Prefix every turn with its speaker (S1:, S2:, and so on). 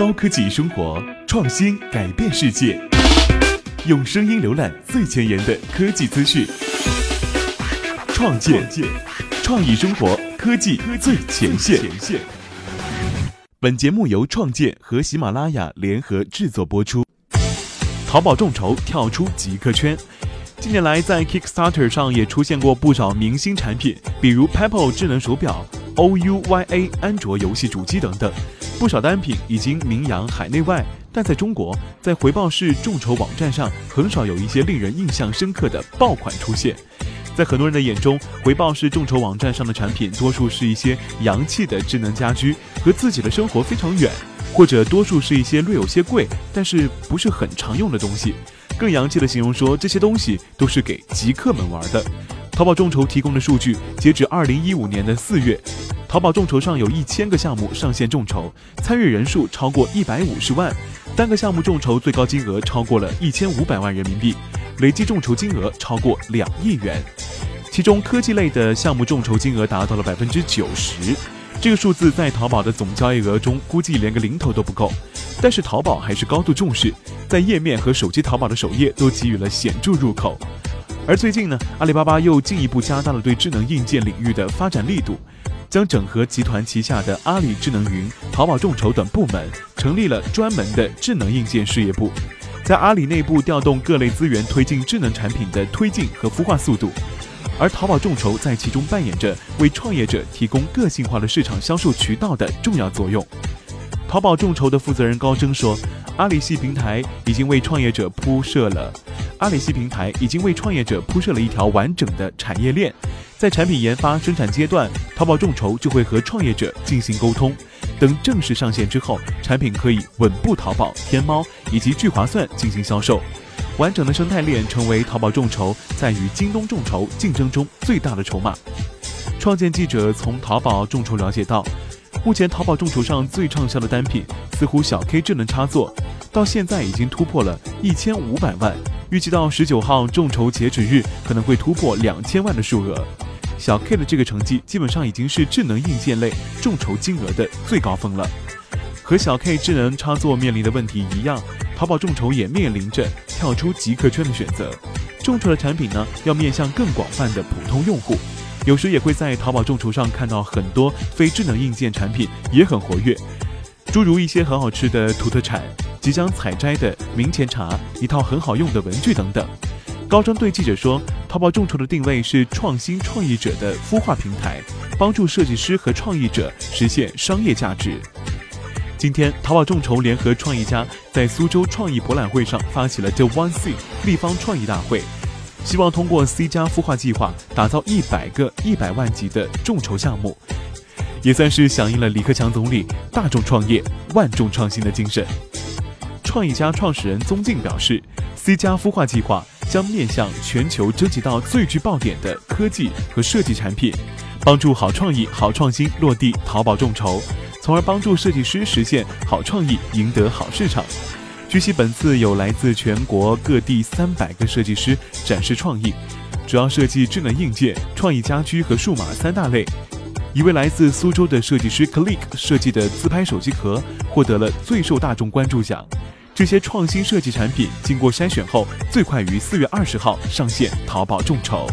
S1: 高科技生活，创新改变世界。用声音浏览最前沿的科技资讯，创建创意生活科技最前线。本节目由创建和喜马拉雅联合制作播出。淘宝众筹跳出极客圈，近年来在 Kickstarter 上也出现过不少明星产品，比如 Pebble 智能手表、OUYA 安卓游戏主机等等。不少单品已经名扬海内外，但在中国，在回报式众筹网站上，很少有一些令人印象深刻的爆款出现。在很多人的眼中，回报式众筹网站上的产品，多数是一些洋气的智能家居，和自己的生活非常远，或者多数是一些略有些贵，但是不是很常用的东西。更洋气的形容说，这些东西都是给极客们玩的。淘宝众筹提供的数据，截止二零一五年的四月。淘宝众筹上有一千个项目上线众筹，参与人数超过一百五十万，单个项目众筹最高金额超过了一千五百万人民币，累计众筹金额超过两亿元。其中科技类的项目众筹金额达到了百分之九十，这个数字在淘宝的总交易额中估计连个零头都不够。但是淘宝还是高度重视，在页面和手机淘宝的首页都给予了显著入口。而最近呢，阿里巴巴又进一步加大了对智能硬件领域的发展力度。将整合集团旗下的阿里智能云、淘宝众筹等部门，成立了专门的智能硬件事业部，在阿里内部调动各类资源，推进智能产品的推进和孵化速度。而淘宝众筹在其中扮演着为创业者提供个性化的市场销售渠道的重要作用。淘宝众筹的负责人高征说：“阿里系平台已经为创业者铺设了，阿里系平台已经为创业者铺设了一条完整的产业链。”在产品研发、生产阶段，淘宝众筹就会和创业者进行沟通。等正式上线之后，产品可以稳步淘宝、天猫以及聚划算进行销售。完整的生态链成为淘宝众筹在与京东众筹竞争中最大的筹码。创建记者从淘宝众筹了解到，目前淘宝众筹上最畅销的单品似乎小 K 智能插座，到现在已经突破了一千五百万。预计到十九号众筹截止日，可能会突破两千万的数额。小 K 的这个成绩基本上已经是智能硬件类众筹金额的最高峰了。和小 K 智能插座面临的问题一样，淘宝众筹也面临着跳出极客圈的选择。众筹的产品呢，要面向更广泛的普通用户。有时也会在淘宝众筹上看到很多非智能硬件产品也很活跃，诸如一些很好吃的土特产、即将采摘的明前茶、一套很好用的文具等等。高征对记者说：“淘宝众筹的定位是创新创意者的孵化平台，帮助设计师和创意者实现商业价值。”今天，淘宝众筹联合创意家在苏州创意博览会上发起了 The One C 立方创意大会，希望通过 C 加孵化计划打造一百个一百万级的众筹项目，也算是响应了李克强总理“大众创业，万众创新”的精神。创意家创始人宗敬表示：“C 加孵化计划。”将面向全球征集到最具爆点的科技和设计产品，帮助好创意、好创新落地淘宝众筹，从而帮助设计师实现好创意赢得好市场。据悉，本次有来自全国各地三百个设计师展示创意，主要设计智能硬件、创意家居和数码三大类。一位来自苏州的设计师 Click 设计的自拍手机壳获得了最受大众关注奖。这些创新设计产品经过筛选后，最快于四月二十号上线淘宝众筹。